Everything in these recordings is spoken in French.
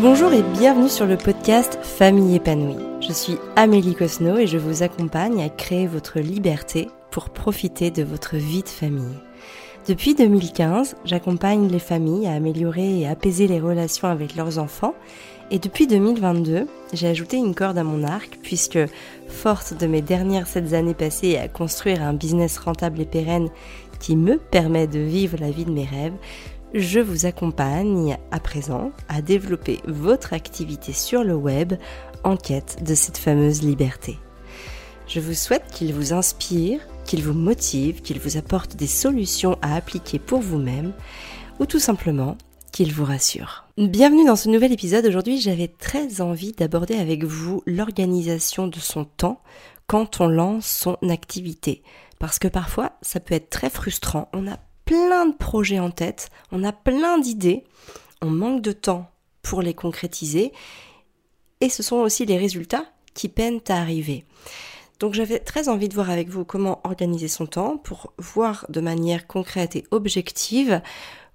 Bonjour et bienvenue sur le podcast Famille épanouie. Je suis Amélie Cosno et je vous accompagne à créer votre liberté pour profiter de votre vie de famille. Depuis 2015, j'accompagne les familles à améliorer et apaiser les relations avec leurs enfants et depuis 2022, j'ai ajouté une corde à mon arc puisque, forte de mes dernières sept années passées à construire un business rentable et pérenne qui me permet de vivre la vie de mes rêves, je vous accompagne à présent à développer votre activité sur le web en quête de cette fameuse liberté. Je vous souhaite qu'il vous inspire, qu'il vous motive, qu'il vous apporte des solutions à appliquer pour vous-même ou tout simplement qu'il vous rassure. Bienvenue dans ce nouvel épisode. Aujourd'hui, j'avais très envie d'aborder avec vous l'organisation de son temps quand on lance son activité. Parce que parfois, ça peut être très frustrant. On a plein de projets en tête, on a plein d'idées, on manque de temps pour les concrétiser. Et ce sont aussi les résultats qui peinent à arriver. Donc j'avais très envie de voir avec vous comment organiser son temps pour voir de manière concrète et objective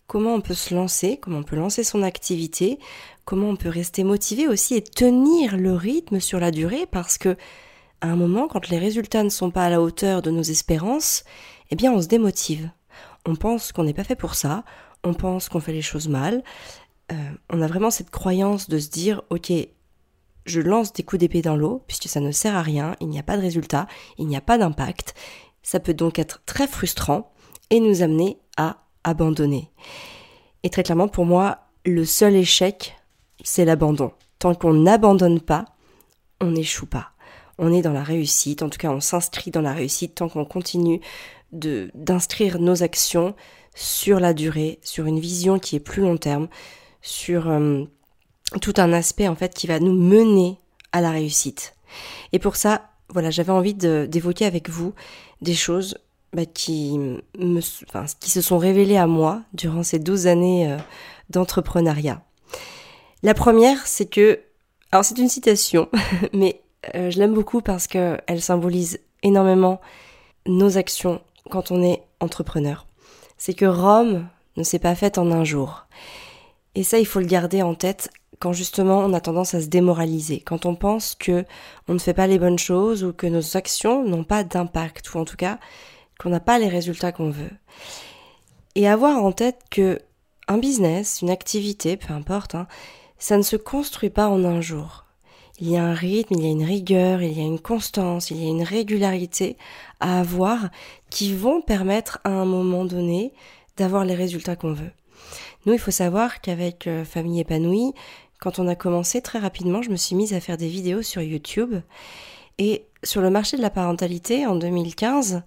comment on peut se lancer, comment on peut lancer son activité, comment on peut rester motivé aussi et tenir le rythme sur la durée parce que à un moment, quand les résultats ne sont pas à la hauteur de nos espérances, eh bien on se démotive. On pense qu'on n'est pas fait pour ça, on pense qu'on fait les choses mal, euh, on a vraiment cette croyance de se dire ok, je lance des coups d'épée dans l'eau puisque ça ne sert à rien, il n'y a pas de résultat, il n'y a pas d'impact. Ça peut donc être très frustrant et nous amener à abandonner. Et très clairement, pour moi, le seul échec, c'est l'abandon. Tant qu'on n'abandonne pas, on n'échoue pas. On est dans la réussite, en tout cas on s'inscrit dans la réussite tant qu'on continue de d'inscrire nos actions sur la durée, sur une vision qui est plus long terme, sur euh, tout un aspect en fait qui va nous mener à la réussite. Et pour ça, voilà, j'avais envie d'évoquer avec vous des choses bah, qui, me, se sont révélées à moi durant ces 12 années euh, d'entrepreneuriat. La première, c'est que, alors c'est une citation, mais euh, je l'aime beaucoup parce qu'elle symbolise énormément nos actions quand on est entrepreneur. C'est que Rome ne s'est pas faite en un jour. Et ça, il faut le garder en tête quand justement on a tendance à se démoraliser, quand on pense que on ne fait pas les bonnes choses ou que nos actions n'ont pas d'impact, ou en tout cas qu'on n'a pas les résultats qu'on veut. Et avoir en tête que un business, une activité, peu importe, hein, ça ne se construit pas en un jour. Il y a un rythme, il y a une rigueur, il y a une constance, il y a une régularité à avoir qui vont permettre à un moment donné d'avoir les résultats qu'on veut. Nous, il faut savoir qu'avec euh, Famille épanouie, quand on a commencé très rapidement, je me suis mise à faire des vidéos sur YouTube. Et sur le marché de la parentalité, en 2015,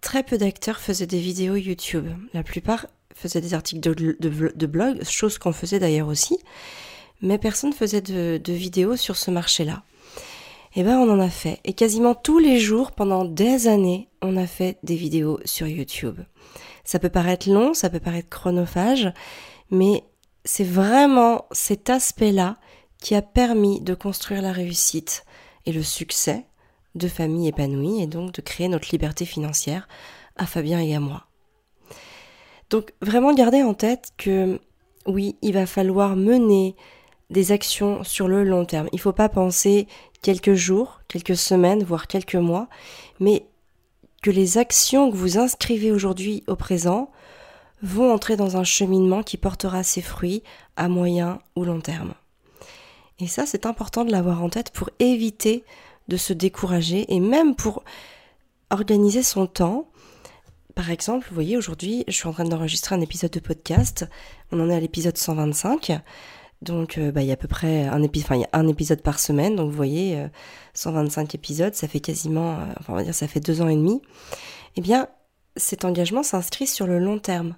très peu d'acteurs faisaient des vidéos YouTube. La plupart faisaient des articles de, blog, chose qu'on faisait d'ailleurs aussi, mais personne faisait de, de vidéos sur ce marché-là. Eh ben on en a fait. Et quasiment tous les jours, pendant des années, on a fait des vidéos sur YouTube. Ça peut paraître long, ça peut paraître chronophage, mais c'est vraiment cet aspect-là qui a permis de construire la réussite et le succès de famille épanouie et donc de créer notre liberté financière à Fabien et à moi. Donc vraiment garder en tête que oui, il va falloir mener des actions sur le long terme. Il ne faut pas penser quelques jours, quelques semaines, voire quelques mois, mais que les actions que vous inscrivez aujourd'hui au présent vont entrer dans un cheminement qui portera ses fruits à moyen ou long terme. Et ça, c'est important de l'avoir en tête pour éviter de se décourager et même pour organiser son temps. Par exemple, vous voyez, aujourd'hui, je suis en train d'enregistrer un épisode de podcast. On en est à l'épisode 125. Donc, euh, bah, il y a à peu près un, épisode par semaine. Donc, vous voyez, 125 euh, épisodes, ça fait quasiment, euh, enfin, on va dire, ça fait deux ans et demi. Eh bien, cet engagement s'inscrit sur le long terme.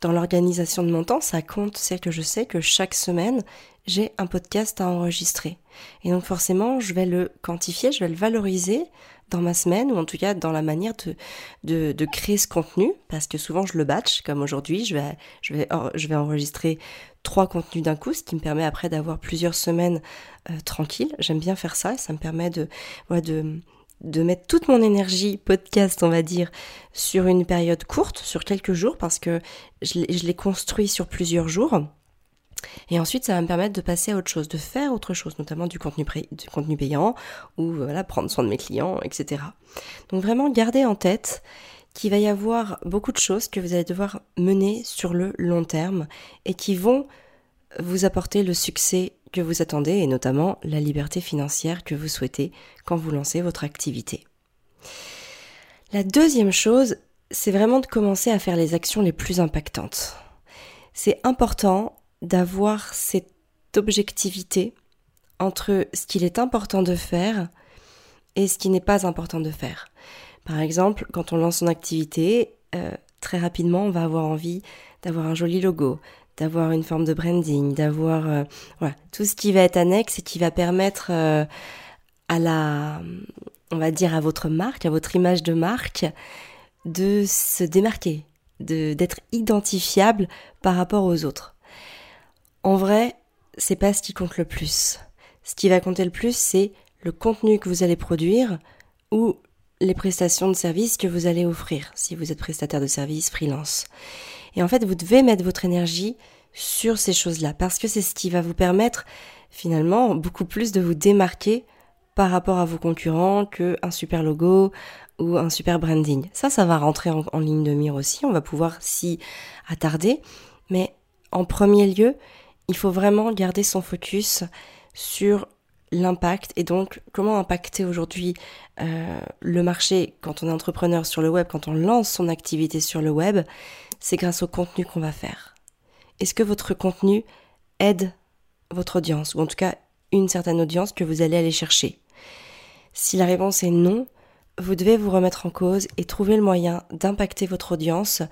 Dans l'organisation de mon temps, ça compte, c'est que je sais que chaque semaine, j'ai un podcast à enregistrer. Et donc forcément, je vais le quantifier, je vais le valoriser dans ma semaine, ou en tout cas dans la manière de, de, créer ce contenu, parce que souvent je le batch, comme aujourd'hui, je vais, je, vais, je vais enregistrer trois contenus d'un coup, ce qui me permet après d'avoir plusieurs semaines euh, tranquilles. J'aime bien faire ça, ça me permet de, de, de mettre toute mon énergie podcast, on va dire, sur une période courte, sur quelques jours, parce que je l'ai construit sur plusieurs jours. Et ensuite, ça va me permettre de passer à autre chose, de faire autre chose, notamment du contenu, du contenu payant ou voilà, prendre soin de mes clients, etc. Donc vraiment, gardez en tête qu'il va y avoir beaucoup de choses que vous allez devoir mener sur le long terme et qui vont vous apporter le succès que vous attendez et notamment la liberté financière que vous souhaitez quand vous lancez votre activité. La deuxième chose, c'est vraiment de commencer à faire les actions les plus impactantes. C'est important d'avoir cette objectivité entre ce qu'il est important de faire et ce qui n'est pas important de faire. Par exemple, quand on lance son activité, euh, très rapidement, on va avoir envie d'avoir un joli logo, d'avoir une forme de branding, d'avoir euh, voilà, tout ce qui va être annexe et qui va permettre euh, à la, on va dire à votre marque, à votre image de marque, de se démarquer, d'être identifiable par rapport aux autres. En vrai, c'est pas ce qui compte le plus. Ce qui va compter le plus, c'est le contenu que vous allez produire ou les prestations de services que vous allez offrir si vous êtes prestataire de services freelance. Et en fait, vous devez mettre votre énergie sur ces choses-là parce que c'est ce qui va vous permettre finalement beaucoup plus de vous démarquer par rapport à vos concurrents qu'un super logo ou un super branding. Ça, ça va rentrer en, ligne de mire aussi. On va pouvoir s'y attarder. Mais en premier lieu, il faut vraiment garder son focus sur l'impact et donc comment impacter aujourd'hui euh, le marché quand on est entrepreneur sur le web, quand on lance son activité sur le web, c'est grâce au contenu qu'on va faire. Est-ce que votre contenu aide votre audience ou en tout cas une certaine audience que vous allez aller chercher? Si la réponse est non, vous devez vous remettre en cause et trouver le moyen d'impacter votre audience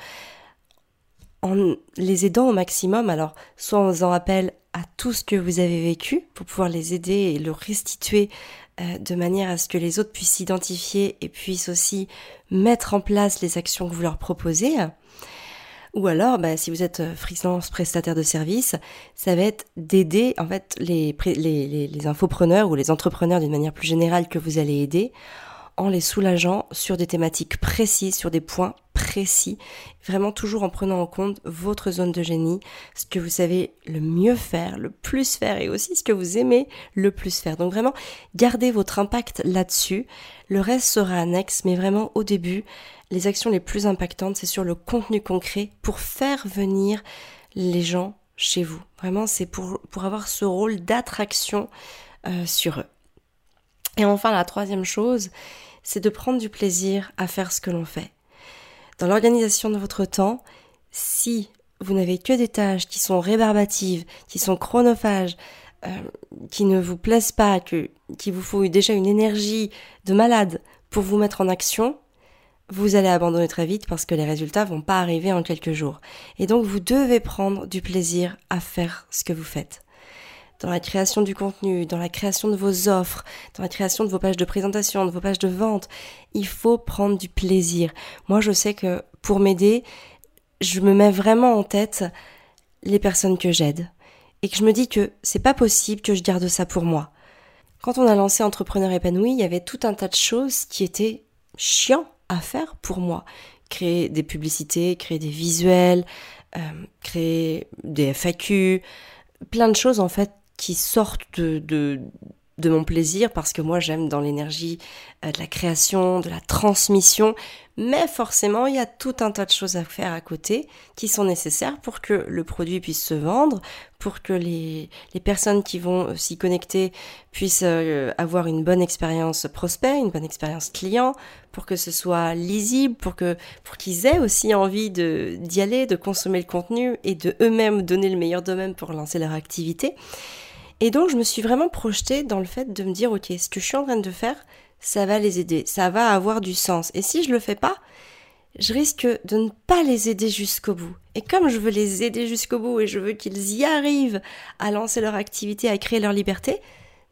en les aidant au maximum. Alors, soit en faisant appel à tout ce que vous avez vécu pour pouvoir les aider et le restituer euh, de manière à ce que les autres puissent s'identifier et puissent aussi mettre en place les actions que vous leur proposez. Ou alors, bah, si vous êtes euh, freelance prestataire de service, ça va être d'aider en fait les, les, les infopreneurs ou les entrepreneurs d'une manière plus générale que vous allez aider en les soulageant sur des thématiques précises, sur des points précis, vraiment toujours en prenant en compte votre zone de génie, ce que vous savez le mieux faire, le plus faire et aussi ce que vous aimez le plus faire. Donc vraiment, gardez votre impact là-dessus. Le reste sera annexe, mais vraiment au début, les actions les plus impactantes, c'est sur le contenu concret pour faire venir les gens chez vous. Vraiment, c'est pour, pour avoir ce rôle d'attraction euh, sur eux. Et enfin, la troisième chose, c'est de prendre du plaisir à faire ce que l'on fait. Dans l'organisation de votre temps, si vous n'avez que des tâches qui sont rébarbatives, qui sont chronophages, euh, qui ne vous plaisent pas, que, qu'il vous faut déjà une énergie de malade pour vous mettre en action, vous allez abandonner très vite parce que les résultats vont pas arriver en quelques jours. Et donc vous devez prendre du plaisir à faire ce que vous faites dans la création du contenu, dans la création de vos offres, dans la création de vos pages de présentation, de vos pages de vente. Il faut prendre du plaisir. Moi, je sais que pour m'aider, je me mets vraiment en tête les personnes que j'aide et que je me dis que c'est pas possible que je garde ça pour moi. Quand on a lancé Entrepreneur épanoui, il y avait tout un tas de choses qui étaient chiants à faire pour moi. Créer des publicités, créer des visuels, euh, créer des FAQ, plein de choses en fait qui sortent de, de, mon plaisir parce que moi j'aime dans l'énergie euh, de la création, de la transmission, mais forcément il y a tout un tas de choses à faire à côté qui sont nécessaires pour que le produit puisse se vendre, pour que les, les personnes qui vont euh, s'y connecter puissent euh, avoir une bonne expérience prospect, une bonne expérience client, pour que ce soit lisible, pour que pour qu'ils aient aussi envie d'y aller, de consommer le contenu et de eux-mêmes donner le meilleur d'eux-mêmes pour lancer leur activité. Et donc, je me suis vraiment projetée dans le fait de me dire, ok, ce que je suis en train de faire, ça va les aider, ça va avoir du sens. Et si je le fais pas, je risque de ne pas les aider jusqu'au bout. Et comme je veux les aider jusqu'au bout et je veux qu'ils y arrivent à lancer leur activité, à créer leur liberté,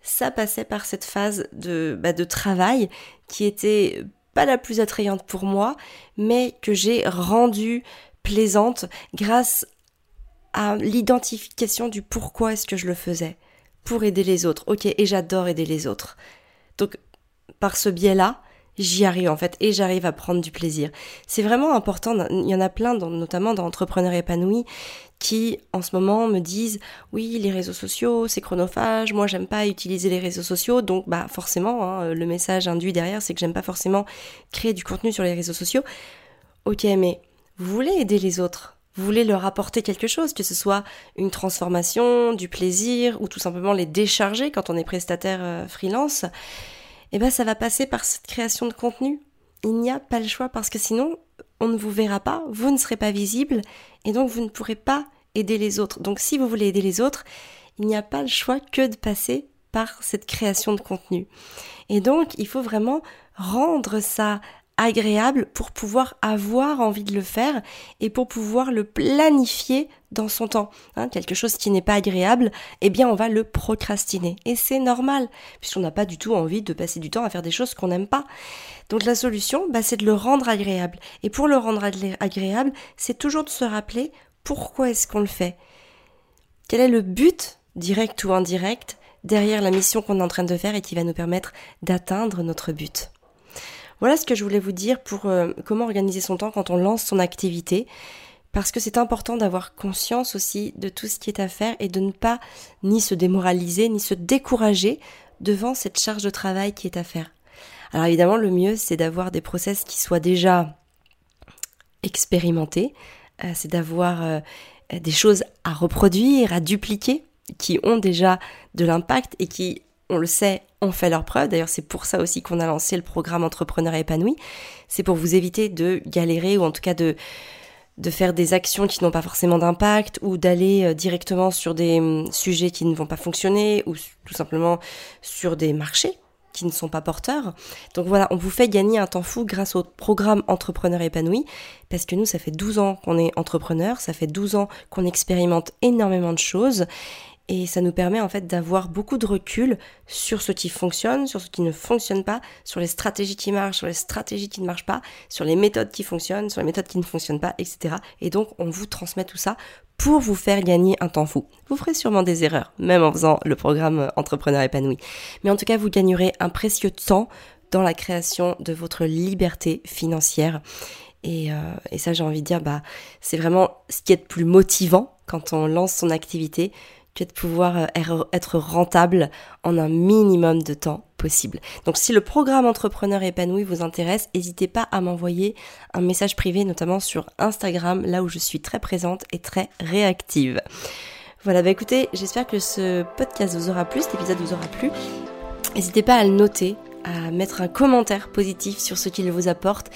ça passait par cette phase de, bah, de travail qui était pas la plus attrayante pour moi, mais que j'ai rendue plaisante grâce à l'identification du pourquoi est-ce que je le faisais pour aider les autres. Ok, et j'adore aider les autres. Donc, par ce biais-là, j'y arrive en fait et j'arrive à prendre du plaisir. C'est vraiment important, il y en a plein, notamment d'entrepreneurs épanouis, qui en ce moment me disent oui les réseaux sociaux c'est chronophage, moi j'aime pas utiliser les réseaux sociaux, donc bah forcément hein, le message induit derrière c'est que j'aime pas forcément créer du contenu sur les réseaux sociaux. Ok mais vous voulez aider les autres, vous voulez leur apporter quelque chose, que ce soit une transformation, du plaisir ou tout simplement les décharger quand on est prestataire euh, freelance, eh ben ça va passer par cette création de contenu. Il n'y a pas le choix parce que sinon on ne vous verra pas, vous ne serez pas visible et donc vous ne pourrez pas aider les autres. Donc si vous voulez aider les autres, il n'y a pas le choix que de passer par cette création de contenu. Et donc il faut vraiment rendre ça agréable pour pouvoir avoir envie de le faire et pour pouvoir le planifier dans son temps. Hein, quelque chose qui n'est pas agréable, eh bien on va le procrastiner. Et c'est normal, puisqu'on n'a pas du tout envie de passer du temps à faire des choses qu'on n'aime pas. Donc la solution, bah, c'est de le rendre agréable. Et pour le rendre agréable, c'est toujours de se rappeler pourquoi est-ce qu'on le fait. Quel est le but, direct ou indirect, derrière la mission qu'on est en train de faire et qui va nous permettre d'atteindre notre but? Voilà ce que je voulais vous dire pour euh, comment organiser son temps quand on lance son activité. Parce que c'est important d'avoir conscience aussi de tout ce qui est à faire et de ne pas ni se démoraliser, ni se décourager devant cette charge de travail qui est à faire. Alors évidemment, le mieux, c'est d'avoir des process qui soient déjà expérimentés, euh, c'est d'avoir euh, des choses à reproduire, à dupliquer, qui ont déjà de l'impact et qui on le sait, ont fait leur preuve. D'ailleurs, c'est pour ça aussi qu'on a lancé le programme Entrepreneur épanoui. C'est pour vous éviter de galérer ou en tout cas de, de faire des actions qui n'ont pas forcément d'impact ou d'aller euh, directement sur des hum, sujets qui ne vont pas fonctionner ou tout simplement sur des marchés qui ne sont pas porteurs. Donc voilà, on vous fait gagner un temps fou grâce au programme Entrepreneur épanoui, parce que nous, ça fait 12 ans qu'on est entrepreneur, ça fait 12 ans qu'on expérimente énormément de choses, et ça nous permet en fait d'avoir beaucoup de recul sur ce qui fonctionne, sur ce qui ne fonctionne pas, sur les stratégies qui marchent, sur les stratégies qui ne marchent pas, sur les méthodes qui fonctionnent, sur les méthodes qui ne fonctionnent pas, etc. Et donc on vous transmet tout ça pour vous faire gagner un temps fou. Vous ferez sûrement des erreurs, même en faisant le programme Entrepreneur épanoui. Mais en tout cas, vous gagnerez un précieux temps dans la création de votre liberté financière. Et, euh, et ça, j'ai envie de dire, bah, c'est vraiment ce qui est le plus motivant quand on lance son activité que de pouvoir euh, er, être rentable en un minimum de temps possible. Donc si le programme Entrepreneur épanoui vous intéresse, n'hésitez pas à m'envoyer un message privé, notamment sur Instagram, là où je suis très présente et très réactive. Voilà, bah écoutez, j'espère que ce podcast vous aura plu, cet épisode vous aura plu. N'hésitez pas à le noter, à mettre un commentaire positif sur ce qu'il vous apporte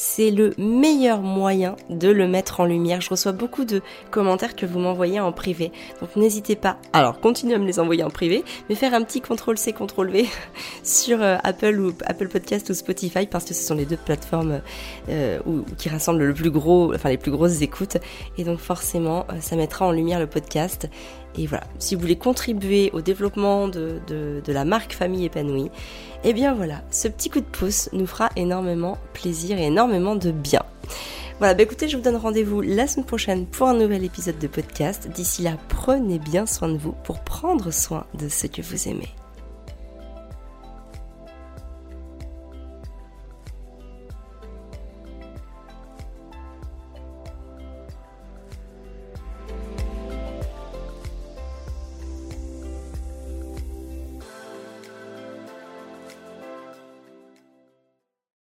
c'est le meilleur moyen de le mettre en lumière. Je reçois beaucoup de commentaires que vous m'envoyez en privé. Donc n'hésitez pas, alors continuez à me les envoyer en privé, mais faire un petit CTRL C, CTRL V sur euh, Apple ou Apple Podcast ou Spotify parce que ce sont les deux plateformes euh, qui rassemblent le plus gros, enfin les plus grosses écoutes. Et donc forcément, euh, ça mettra en lumière le podcast. Et voilà, si vous voulez contribuer au développement de, la marque Famille épanouie, eh bien voilà, ce petit coup de pouce nous fera énormément plaisir et énormément de bien. Voilà, bah écoutez, je vous donne rendez-vous la semaine prochaine pour un nouvel épisode de podcast. D'ici là, prenez bien soin de vous pour prendre soin de ce que vous aimez.